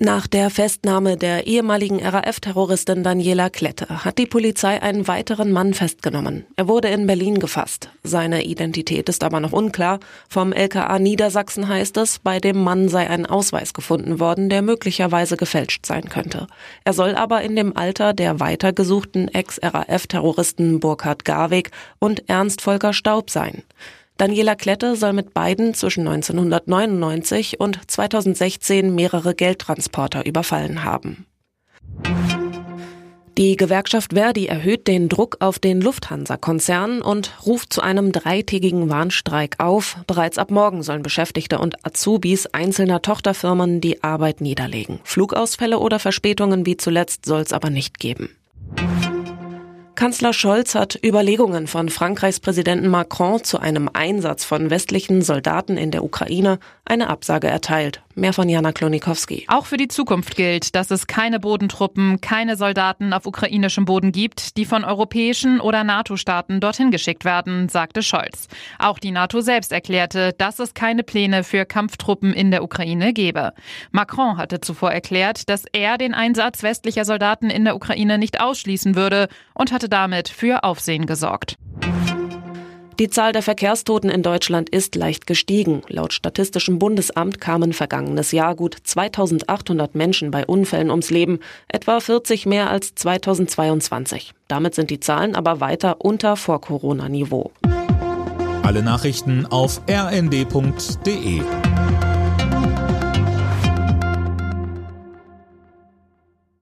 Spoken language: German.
Nach der Festnahme der ehemaligen RAF-Terroristin Daniela Klette hat die Polizei einen weiteren Mann festgenommen. Er wurde in Berlin gefasst. Seine Identität ist aber noch unklar. Vom LKA Niedersachsen heißt es, bei dem Mann sei ein Ausweis gefunden worden, der möglicherweise gefälscht sein könnte. Er soll aber in dem Alter der weitergesuchten Ex-RAF-Terroristen Burkhard Garweg und Ernst Volker Staub sein. Daniela Klette soll mit beiden zwischen 1999 und 2016 mehrere Geldtransporter überfallen haben. Die Gewerkschaft Verdi erhöht den Druck auf den Lufthansa-Konzern und ruft zu einem dreitägigen Warnstreik auf. Bereits ab morgen sollen Beschäftigte und Azubis einzelner Tochterfirmen die Arbeit niederlegen. Flugausfälle oder Verspätungen wie zuletzt soll es aber nicht geben. Kanzler Scholz hat Überlegungen von Frankreichs Präsidenten Macron zu einem Einsatz von westlichen Soldaten in der Ukraine eine Absage erteilt. Mehr von Jana Klonikowski. Auch für die Zukunft gilt, dass es keine Bodentruppen, keine Soldaten auf ukrainischem Boden gibt, die von europäischen oder NATO-Staaten dorthin geschickt werden, sagte Scholz. Auch die NATO selbst erklärte, dass es keine Pläne für Kampftruppen in der Ukraine gebe. Macron hatte zuvor erklärt, dass er den Einsatz westlicher Soldaten in der Ukraine nicht ausschließen würde und hatte damit für Aufsehen gesorgt. Die Zahl der Verkehrstoten in Deutschland ist leicht gestiegen. Laut Statistischem Bundesamt kamen vergangenes Jahr gut 2800 Menschen bei Unfällen ums Leben, etwa 40 mehr als 2022. Damit sind die Zahlen aber weiter unter Vor-Corona-Niveau. Alle Nachrichten auf rnd.de